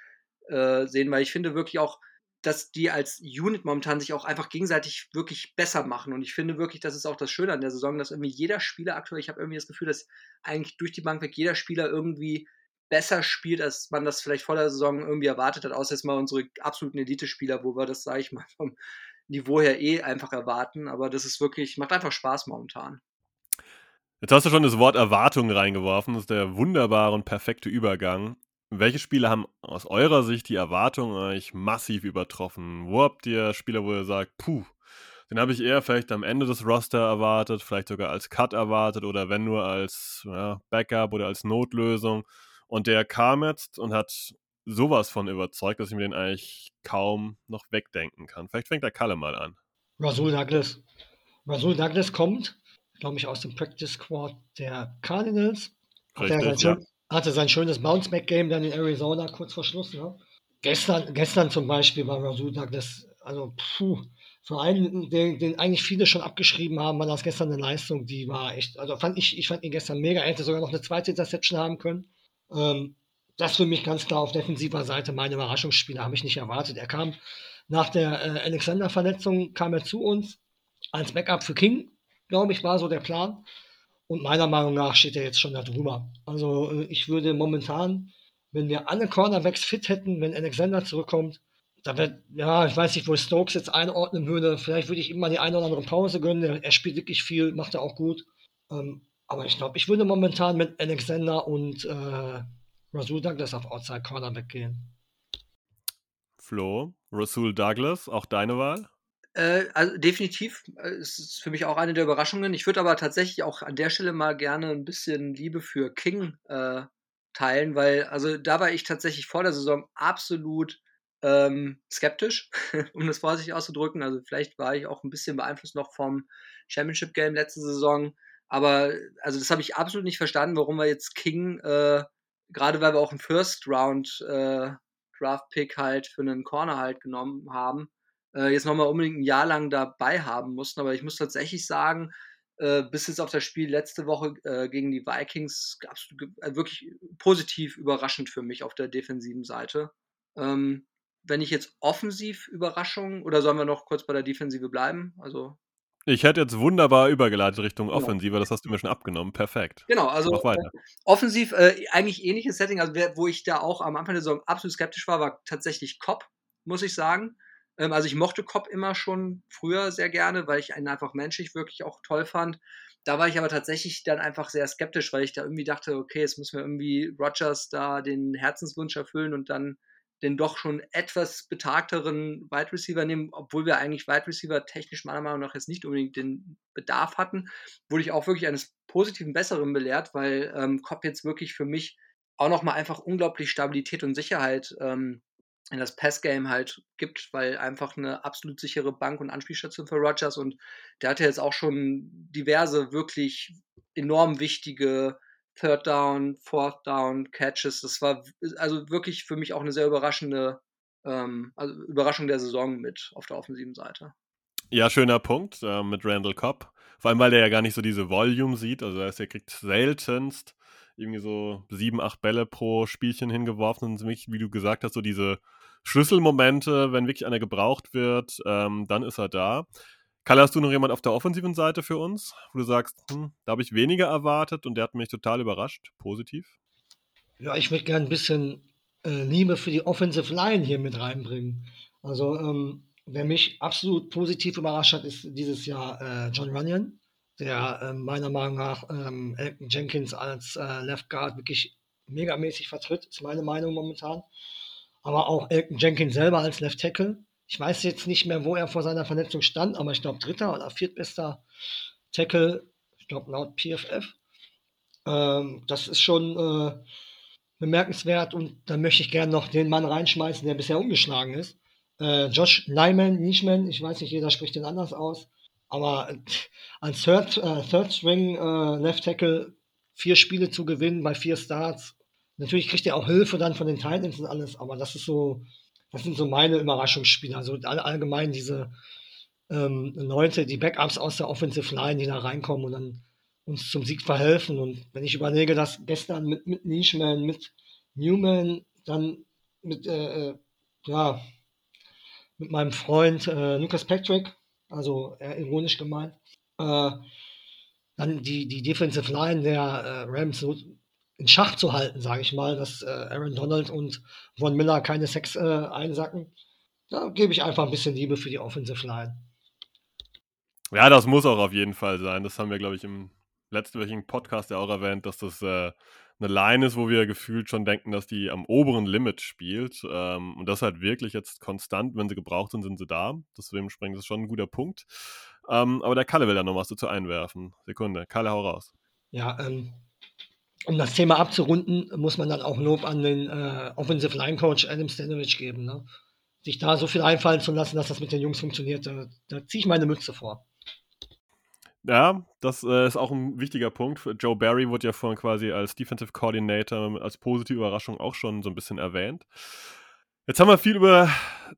äh, sehen, weil ich finde wirklich auch, dass die als Unit momentan sich auch einfach gegenseitig wirklich besser machen. Und ich finde wirklich, das ist auch das Schöne an der Saison, dass irgendwie jeder Spieler aktuell, ich habe irgendwie das Gefühl, dass eigentlich durch die Bank weg jeder Spieler irgendwie besser spielt, als man das vielleicht vor der Saison irgendwie erwartet hat, außer jetzt mal unsere absoluten Elite-Spieler, wo wir das, sage ich mal, vom Niveau her eh einfach erwarten. Aber das ist wirklich, macht einfach Spaß momentan. Jetzt hast du schon das Wort Erwartung reingeworfen. Das ist der wunderbare und perfekte Übergang. Welche Spiele haben aus eurer Sicht die Erwartungen euch massiv übertroffen? Wo habt ihr Spieler, wo ihr sagt, puh, den habe ich eher vielleicht am Ende des Roster erwartet, vielleicht sogar als Cut erwartet oder wenn nur als ja, Backup oder als Notlösung. Und der kam jetzt und hat sowas von überzeugt, dass ich mir den eigentlich kaum noch wegdenken kann. Vielleicht fängt der Kalle mal an. Rasul Douglas. Rasul Douglas kommt, glaube ich, aus dem Practice Squad der Cardinals. Richtig, ja hatte sein schönes Bounce-Back-Game dann in Arizona kurz vor Schluss. Ne? Gestern, gestern zum Beispiel war Rasul das, also puh, für einen, den, den eigentlich viele schon abgeschrieben haben, war das gestern eine Leistung, die war echt, also fand ich, ich fand ihn gestern mega, er hätte sogar noch eine zweite Interception haben können. Ähm, das für mich ganz klar auf defensiver Seite meine Überraschungsspieler, habe ich nicht erwartet. Er kam nach der äh, Alexander-Verletzung, kam er zu uns als Backup für King, glaube ich, war so der Plan. Und meiner Meinung nach steht er jetzt schon da drüber. Also äh, ich würde momentan, wenn wir alle Cornerbacks fit hätten, wenn Alexander zurückkommt, da wird, ja, ich weiß nicht, wo Stokes jetzt einordnen würde. Vielleicht würde ich ihm mal die eine oder andere Pause gönnen. Er, spielt wirklich viel, macht er auch gut. Ähm, aber ich glaube, ich würde momentan mit Alexander und äh, Rasul Douglas auf Outside Cornerback gehen. Flo, Rasul Douglas, auch deine Wahl? Äh, also definitiv. Äh, es ist für mich auch eine der Überraschungen. Ich würde aber tatsächlich auch an der Stelle mal gerne ein bisschen Liebe für King äh, teilen, weil, also da war ich tatsächlich vor der Saison absolut ähm, skeptisch, um das vorsichtig auszudrücken. Also vielleicht war ich auch ein bisschen beeinflusst noch vom Championship Game letzte Saison. Aber also das habe ich absolut nicht verstanden, warum wir jetzt King, äh, gerade weil wir auch einen First Round äh, Draft Pick halt für einen Corner halt genommen haben, äh, jetzt nochmal unbedingt ein Jahr lang dabei haben mussten. Aber ich muss tatsächlich sagen, äh, bis jetzt auf das Spiel letzte Woche äh, gegen die Vikings absolut, äh, wirklich positiv überraschend für mich auf der defensiven Seite. Ähm, wenn ich jetzt offensiv Überraschung oder sollen wir noch kurz bei der Defensive bleiben? Also ich hätte jetzt wunderbar übergeleitet Richtung genau. Offensive, das hast du mir schon abgenommen. Perfekt. Genau, also äh, offensiv äh, eigentlich ähnliches Setting, also wo ich da auch am Anfang der Saison absolut skeptisch war, war tatsächlich Cobb, muss ich sagen. Ähm, also ich mochte Cobb immer schon früher sehr gerne, weil ich ihn einfach menschlich wirklich auch toll fand. Da war ich aber tatsächlich dann einfach sehr skeptisch, weil ich da irgendwie dachte, okay, jetzt müssen wir irgendwie Rogers da den Herzenswunsch erfüllen und dann den doch schon etwas betagteren Wide Receiver nehmen, obwohl wir eigentlich Wide Receiver technisch meiner Meinung nach jetzt nicht unbedingt den Bedarf hatten, wurde ich auch wirklich eines positiven Besseren belehrt, weil ähm, Cobb jetzt wirklich für mich auch nochmal einfach unglaublich Stabilität und Sicherheit ähm, in das Passgame halt gibt, weil einfach eine absolut sichere Bank- und Anspielstation für Rogers und der hatte jetzt auch schon diverse wirklich enorm wichtige Third Down, Fourth Down, Catches. Das war also wirklich für mich auch eine sehr überraschende ähm, also Überraschung der Saison mit auf der offensiven Seite. Ja, schöner Punkt äh, mit Randall Cobb. Vor allem, weil der ja gar nicht so diese Volume sieht. Also er kriegt seltenst irgendwie so sieben, acht Bälle pro Spielchen hingeworfen. Und wie du gesagt hast, so diese Schlüsselmomente, wenn wirklich einer gebraucht wird, ähm, dann ist er da. Kalle, hast du noch jemand auf der offensiven Seite für uns, wo du sagst, hm, da habe ich weniger erwartet und der hat mich total überrascht, positiv? Ja, ich würde gerne ein bisschen äh, Liebe für die Offensive Line hier mit reinbringen. Also, ähm, wer mich absolut positiv überrascht hat, ist dieses Jahr äh, John Runyon, der äh, meiner Meinung nach ähm, Elton Jenkins als äh, Left Guard wirklich megamäßig vertritt, ist meine Meinung momentan. Aber auch Elton Jenkins selber als Left Tackle ich weiß jetzt nicht mehr, wo er vor seiner Verletzung stand, aber ich glaube, dritter oder viertbester Tackle, ich glaube, laut PFF. Ähm, das ist schon äh, bemerkenswert und da möchte ich gerne noch den Mann reinschmeißen, der bisher umgeschlagen ist. Äh, Josh Nyman, Nischman, ich weiß nicht, jeder spricht den anders aus, aber äh, als Third, äh, Third String äh, Left Tackle vier Spiele zu gewinnen bei vier Starts. Natürlich kriegt er auch Hilfe dann von den Titans und alles, aber das ist so, das sind so meine Überraschungsspiele. Also all, allgemein diese ähm, Leute, die Backups aus der Offensive Line, die da reinkommen und dann uns zum Sieg verhelfen. Und wenn ich überlege, dass gestern mit, mit Nishman, mit Newman, dann mit, äh, äh, ja, mit meinem Freund äh, Lucas Patrick, also eher ironisch gemeint, äh, dann die, die Defensive Line der äh, Rams so in Schach zu halten, sage ich mal, dass äh, Aaron Donald und Von Miller keine Sex äh, einsacken. Da gebe ich einfach ein bisschen Liebe für die Offensive Line. Ja, das muss auch auf jeden Fall sein. Das haben wir, glaube ich, im letztwöchigen Podcast ja auch erwähnt, dass das äh, eine Line ist, wo wir gefühlt schon denken, dass die am oberen Limit spielt. Ähm, und das halt wirklich jetzt konstant, wenn sie gebraucht sind, sind sie da. Deswegen springt das schon ein guter Punkt. Ähm, aber der Kalle will da noch was dazu einwerfen. Sekunde, Kalle, hau raus. Ja, ähm, um das Thema abzurunden, muss man dann auch Lob an den äh, Offensive Line Coach Adam Stanovich geben. Ne? Sich da so viel einfallen zu lassen, dass das mit den Jungs funktioniert, da, da ziehe ich meine Mütze vor. Ja, das äh, ist auch ein wichtiger Punkt. Joe Barry wurde ja vorhin quasi als Defensive Coordinator als positive Überraschung auch schon so ein bisschen erwähnt. Jetzt haben wir viel über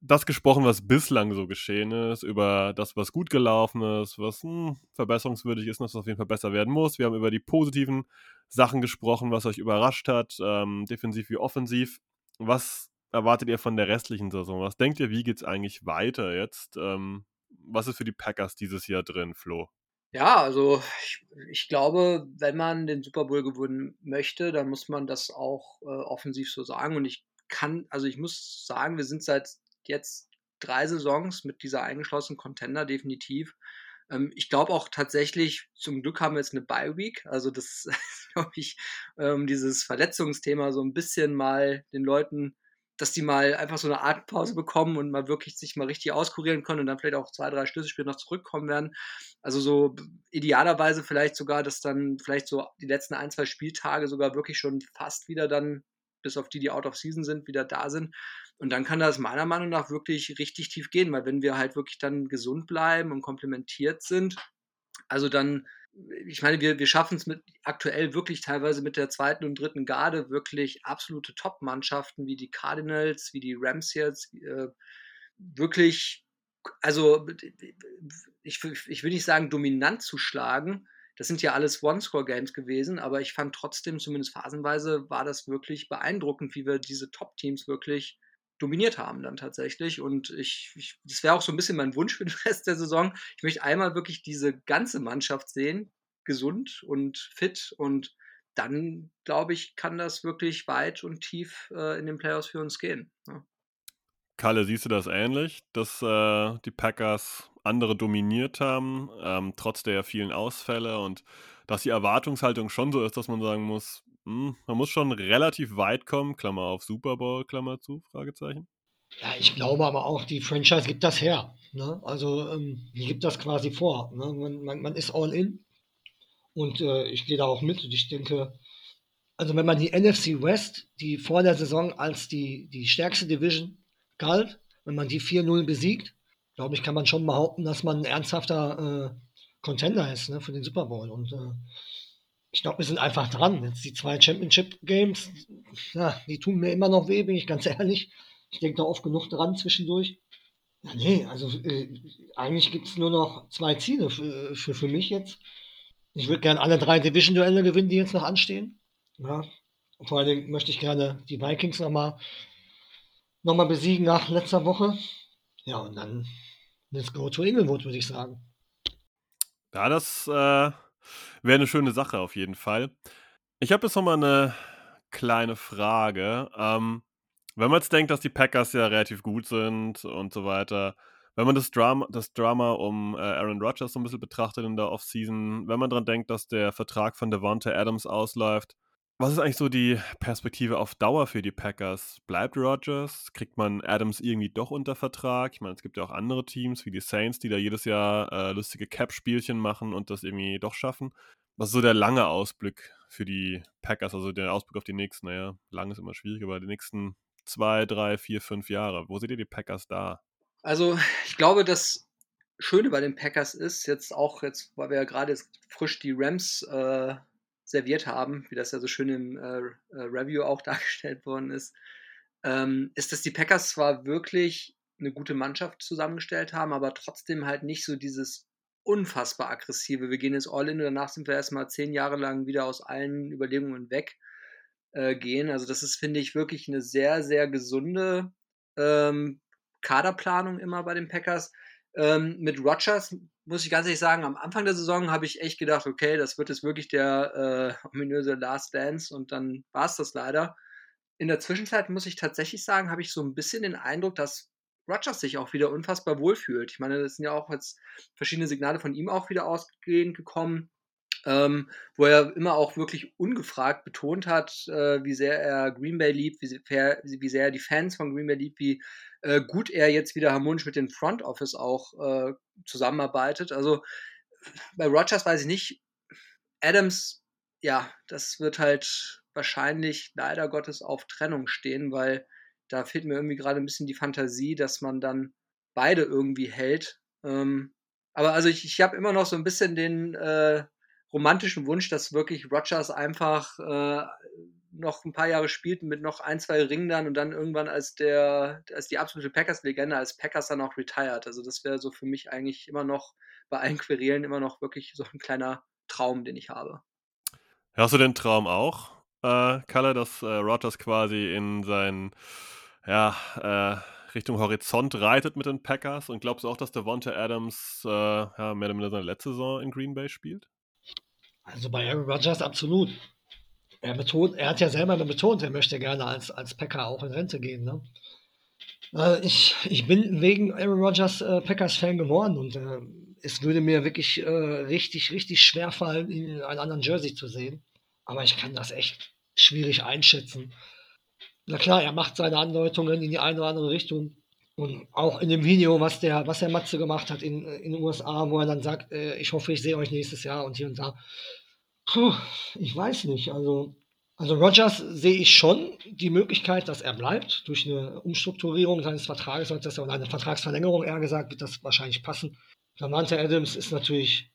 das gesprochen, was bislang so geschehen ist, über das, was gut gelaufen ist, was hm, verbesserungswürdig ist, was auf jeden Fall besser werden muss. Wir haben über die positiven Sachen gesprochen, was euch überrascht hat, ähm, defensiv wie offensiv. Was erwartet ihr von der restlichen Saison? Was denkt ihr, wie geht es eigentlich weiter jetzt? Ähm, was ist für die Packers dieses Jahr drin, Flo? Ja, also ich, ich, glaube, wenn man den Super Bowl gewinnen möchte, dann muss man das auch äh, offensiv so sagen. Und ich kann, also ich muss sagen, wir sind seit jetzt drei Saisons mit dieser eingeschlossenen Contender definitiv. Ähm, ich glaube auch tatsächlich, zum Glück haben wir jetzt eine Bye Week. Also das, glaube ich, ähm, dieses Verletzungsthema so ein bisschen mal den Leuten, dass die mal einfach so eine Atempause bekommen und mal wirklich sich mal richtig auskurieren können und dann vielleicht auch zwei, drei Schlüsselspiele noch zurückkommen werden. Also so idealerweise vielleicht sogar, dass dann vielleicht so die letzten ein, zwei Spieltage sogar wirklich schon fast wieder dann bis auf die, die out of season sind, wieder da sind. Und dann kann das meiner Meinung nach wirklich richtig tief gehen, weil wenn wir halt wirklich dann gesund bleiben und komplementiert sind, also dann, ich meine, wir, wir schaffen es mit aktuell wirklich teilweise mit der zweiten und dritten Garde wirklich absolute Top-Mannschaften wie die Cardinals, wie die Rams jetzt, äh, wirklich also ich, ich will nicht sagen, dominant zu schlagen. Das sind ja alles One-Score-Games gewesen, aber ich fand trotzdem, zumindest phasenweise, war das wirklich beeindruckend, wie wir diese Top-Teams wirklich dominiert haben dann tatsächlich. Und ich, ich das wäre auch so ein bisschen mein Wunsch für den Rest der Saison. Ich möchte einmal wirklich diese ganze Mannschaft sehen, gesund und fit und dann, glaube ich, kann das wirklich weit und tief äh, in den Playoffs für uns gehen. Ja. Kalle, siehst du das ähnlich, dass äh, die Packers andere dominiert haben, ähm, trotz der vielen Ausfälle und dass die Erwartungshaltung schon so ist, dass man sagen muss, mh, hm, man muss schon relativ weit kommen, Klammer auf Super Bowl, Klammer zu, Fragezeichen? Ja, ich glaube aber auch, die Franchise gibt das her. Ne? Also ähm, die gibt das quasi vor. Ne? Man, man, man, ist all in und äh, ich gehe da auch mit und ich denke, also wenn man die NFC West, die vor der Saison als die, die stärkste Division galt, wenn man die 4-0 besiegt, glaube ich, kann man schon behaupten, dass man ein ernsthafter äh, Contender ist ne, für den Super Bowl. Und äh, ich glaube, wir sind einfach dran. Jetzt die zwei Championship Games, ja, die tun mir immer noch weh, bin ich ganz ehrlich. Ich denke da oft genug dran zwischendurch. Ja, nee, also äh, eigentlich gibt es nur noch zwei Ziele für, für, für mich jetzt. Ich würde gerne alle drei Division-Duelle gewinnen, die jetzt noch anstehen. Ja, vor allen Dingen möchte ich gerne die Vikings nochmal nochmal besiegen nach letzter Woche. Ja, und dann let's go to Inglewood, würde ich sagen. Ja, das äh, wäre eine schöne Sache auf jeden Fall. Ich habe jetzt nochmal eine kleine Frage. Ähm, wenn man jetzt denkt, dass die Packers ja relativ gut sind und so weiter, wenn man das Drama, das Drama um äh, Aaron Rodgers so ein bisschen betrachtet in der Offseason, wenn man daran denkt, dass der Vertrag von Devonta Adams ausläuft, was ist eigentlich so die Perspektive auf Dauer für die Packers? Bleibt Rodgers? Kriegt man Adams irgendwie doch unter Vertrag? Ich meine, es gibt ja auch andere Teams wie die Saints, die da jedes Jahr äh, lustige Cap-Spielchen machen und das irgendwie doch schaffen. Was ist so der lange Ausblick für die Packers? Also der Ausblick auf die nächsten, naja, lang ist immer schwierig, aber die nächsten zwei, drei, vier, fünf Jahre. Wo seht ihr die Packers da? Also, ich glaube, das Schöne bei den Packers ist, jetzt auch, jetzt, weil wir ja gerade frisch die Rams äh, serviert haben, wie das ja so schön im äh, äh, Review auch dargestellt worden ist, ähm, ist, dass die Packers zwar wirklich eine gute Mannschaft zusammengestellt haben, aber trotzdem halt nicht so dieses unfassbar aggressive. Wir gehen jetzt all in und danach sind wir erstmal zehn Jahre lang wieder aus allen Überlegungen weg äh, gehen. Also das ist, finde ich, wirklich eine sehr, sehr gesunde ähm, Kaderplanung immer bei den Packers. Ähm, mit Rogers muss ich ganz ehrlich sagen, am Anfang der Saison habe ich echt gedacht, okay, das wird jetzt wirklich der äh, ominöse Last Dance und dann war es das leider. In der Zwischenzeit muss ich tatsächlich sagen, habe ich so ein bisschen den Eindruck, dass Rogers sich auch wieder unfassbar wohlfühlt. Ich meine, das sind ja auch jetzt verschiedene Signale von ihm auch wieder ausgehend gekommen, ähm, wo er immer auch wirklich ungefragt betont hat, äh, wie sehr er Green Bay liebt, wie sehr, wie sehr er die Fans von Green Bay liebt, wie äh, gut er jetzt wieder harmonisch mit dem Front Office auch äh, zusammenarbeitet. Also bei Rogers weiß ich nicht. Adams, ja, das wird halt wahrscheinlich leider Gottes auf Trennung stehen, weil da fehlt mir irgendwie gerade ein bisschen die Fantasie, dass man dann beide irgendwie hält. Ähm, aber also ich, ich habe immer noch so ein bisschen den äh, romantischen Wunsch, dass wirklich Rogers einfach äh, noch ein paar Jahre spielt mit noch ein, zwei Ringen dann und dann irgendwann als der, als die absolute Packers-Legende, als Packers dann auch retired. Also das wäre so für mich eigentlich immer noch bei allen Querelen immer noch wirklich so ein kleiner Traum, den ich habe. Hast du den Traum auch, äh, Kalle, dass äh, Rogers quasi in sein, ja, äh, Richtung Horizont reitet mit den Packers und glaubst du auch, dass Devonta Adams äh, ja, mehr oder weniger seine letzte Saison in Green Bay spielt? Also bei Aaron Rodgers absolut er betont, er hat ja selber betont, er möchte gerne als, als Packer auch in Rente gehen. Ne? Äh, ich, ich bin wegen Aaron Rodgers äh, Packers-Fan geworden und äh, es würde mir wirklich äh, richtig, richtig schwer fallen, ihn in einem anderen Jersey zu sehen. Aber ich kann das echt schwierig einschätzen. Na klar, er macht seine Andeutungen in die eine oder andere Richtung. Und auch in dem Video, was der, was der Matze gemacht hat in, in den USA, wo er dann sagt, äh, ich hoffe, ich sehe euch nächstes Jahr und hier und da. Puh, ich weiß nicht. Also, also Rogers sehe ich schon die Möglichkeit, dass er bleibt. Durch eine Umstrukturierung seines Vertrages oder eine Vertragsverlängerung, eher gesagt, wird das wahrscheinlich passen. Davante Adams ist natürlich,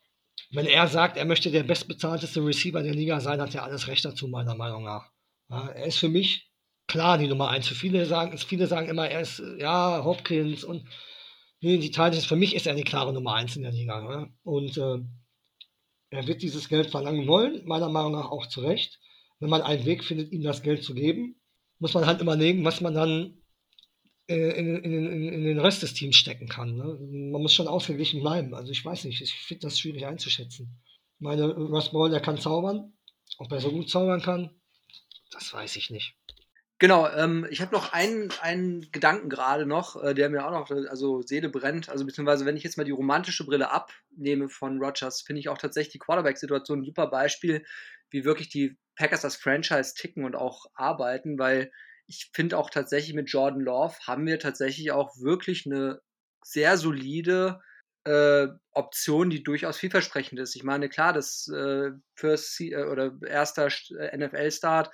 wenn er sagt, er möchte der bestbezahlteste Receiver der Liga sein, hat er alles Recht dazu, meiner Meinung nach. Ja, er ist für mich klar die Nummer eins. Für viele sagen, viele sagen immer, er ist ja Hopkins und die Titans, für mich ist er eine klare Nummer 1 in der Liga. Ne? Und äh, er wird dieses Geld verlangen wollen, meiner Meinung nach auch zu Recht. Wenn man einen Weg findet, ihm das Geld zu geben, muss man halt überlegen, was man dann äh, in, in, in, in, den Rest des Teams stecken kann. Ne? Man muss schon ausgeglichen bleiben. Also ich weiß nicht, ich finde das schwierig einzuschätzen. Ich meine, Russ Ball, der kann zaubern. Ob er so gut zaubern kann, das weiß ich nicht. Genau, ähm, ich habe noch einen, einen Gedanken gerade noch, äh, der mir auch noch, also Seele brennt. Also beziehungsweise, wenn ich jetzt mal die romantische Brille abnehme von Rogers, finde ich auch tatsächlich die Quarterback-Situation ein super Beispiel, wie wirklich die Packers das Franchise ticken und auch arbeiten, weil ich finde auch tatsächlich mit Jordan Love haben wir tatsächlich auch wirklich eine sehr solide äh, Option, die durchaus vielversprechend ist. Ich meine, klar, das äh, First äh, oder erster äh, NFL-Start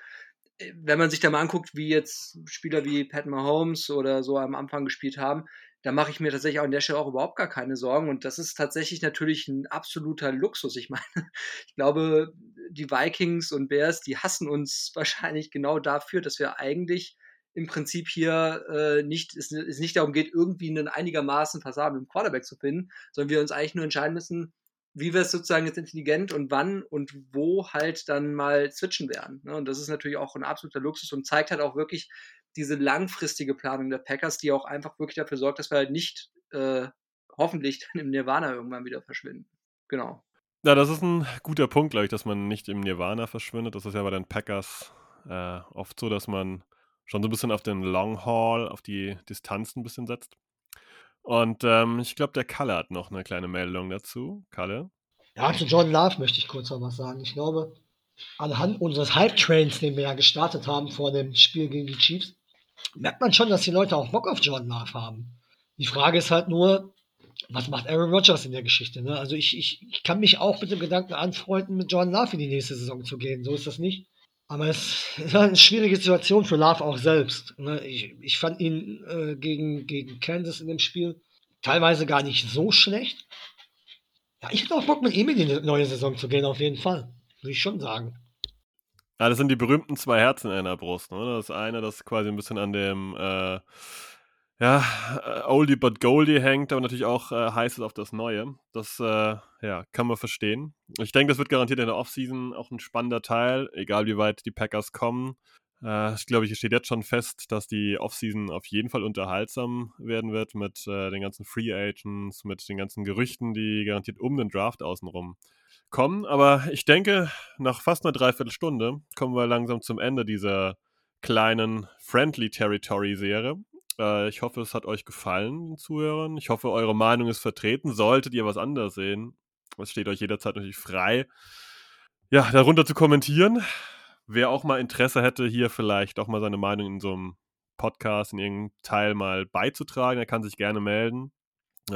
wenn man sich da mal anguckt, wie jetzt Spieler wie Pat Mahomes oder so am Anfang gespielt haben, da mache ich mir tatsächlich auch an der Stelle auch überhaupt gar keine Sorgen. Und das ist tatsächlich natürlich ein absoluter Luxus. Ich meine, ich glaube, die Vikings und Bears, die hassen uns wahrscheinlich genau dafür, dass wir eigentlich im Prinzip hier äh, nicht, es, es nicht darum geht, irgendwie einen einigermaßen passablen Quarterback zu finden, sondern wir uns eigentlich nur entscheiden müssen, wie wir es sozusagen jetzt intelligent und wann und wo halt dann mal switchen werden. Ne? Und das ist natürlich auch ein absoluter Luxus und zeigt halt auch wirklich diese langfristige Planung der Packers, die auch einfach wirklich dafür sorgt, dass wir halt nicht äh, hoffentlich dann im Nirvana irgendwann wieder verschwinden. Genau. Ja, das ist ein guter Punkt, glaube ich, dass man nicht im Nirvana verschwindet. Das ist ja bei den Packers äh, oft so, dass man schon so ein bisschen auf den Long Haul, auf die Distanz ein bisschen setzt. Und ähm, ich glaube, der Kalle hat noch eine kleine Meldung dazu. Kalle? Ja, zu John Love möchte ich kurz noch was sagen. Ich glaube, anhand unseres Hype-Trains, den wir ja gestartet haben vor dem Spiel gegen die Chiefs, merkt man schon, dass die Leute auch Bock auf John Love haben. Die Frage ist halt nur, was macht Aaron Rodgers in der Geschichte? Ne? Also ich, ich, ich kann mich auch mit dem Gedanken anfreunden, mit John Love in die nächste Saison zu gehen. So ist das nicht. Aber es ist eine schwierige Situation für Love auch selbst. Ne? Ich, ich fand ihn äh, gegen, gegen Kansas in dem Spiel teilweise gar nicht so schlecht. Ja, ich hätte auch Bock, mit ihm in die neue Saison zu gehen, auf jeden Fall. Würde ich schon sagen. Ja, das sind die berühmten zwei Herzen in der Brust. Ne? Das eine, das quasi ein bisschen an dem äh, ja, äh, Oldie but Goldie hängt, aber natürlich auch äh, heiß ist auf das Neue. Das äh, ja, kann man verstehen. Ich denke, das wird garantiert in der Offseason auch ein spannender Teil, egal wie weit die Packers kommen. Äh, ich glaube, es steht jetzt schon fest, dass die Offseason auf jeden Fall unterhaltsam werden wird mit äh, den ganzen Free Agents, mit den ganzen Gerüchten, die garantiert um den Draft außenrum kommen. Aber ich denke, nach fast einer Dreiviertelstunde kommen wir langsam zum Ende dieser kleinen Friendly Territory Serie. Äh, ich hoffe, es hat euch gefallen, den Zuhörern. Ich hoffe, eure Meinung ist vertreten. Solltet ihr was anderes sehen, es steht euch jederzeit natürlich frei, ja, darunter zu kommentieren. Wer auch mal Interesse hätte, hier vielleicht auch mal seine Meinung in so einem Podcast, in irgendeinem Teil mal beizutragen, der kann sich gerne melden.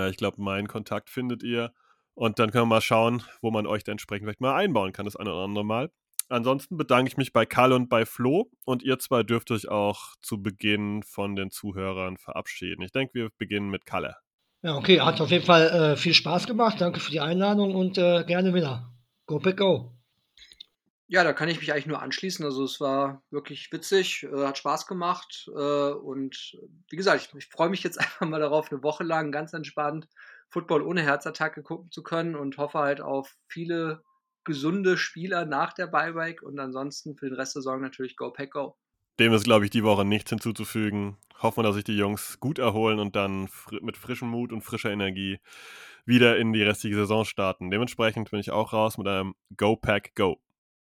Ich glaube, meinen Kontakt findet ihr. Und dann können wir mal schauen, wo man euch da entsprechend vielleicht mal einbauen kann, das eine oder andere Mal. Ansonsten bedanke ich mich bei Karl und bei Flo und ihr zwei dürft euch auch zu Beginn von den Zuhörern verabschieden. Ich denke, wir beginnen mit Kalle. Ja, okay, hat auf jeden Fall äh, viel Spaß gemacht. Danke für die Einladung und äh, gerne wieder. Go Pick Go. Ja, da kann ich mich eigentlich nur anschließen. Also es war wirklich witzig, äh, hat Spaß gemacht äh, und wie gesagt, ich, ich freue mich jetzt einfach mal darauf, eine Woche lang ganz entspannt Football ohne Herzattacke gucken zu können und hoffe halt auf viele gesunde Spieler nach der Buyback und ansonsten für den Rest der Saison natürlich Go Pack Go. Dem ist, glaube ich, die Woche nichts hinzuzufügen. Hoffen wir, dass sich die Jungs gut erholen und dann fr mit frischem Mut und frischer Energie wieder in die restliche Saison starten. Dementsprechend bin ich auch raus mit einem Go Pack Go.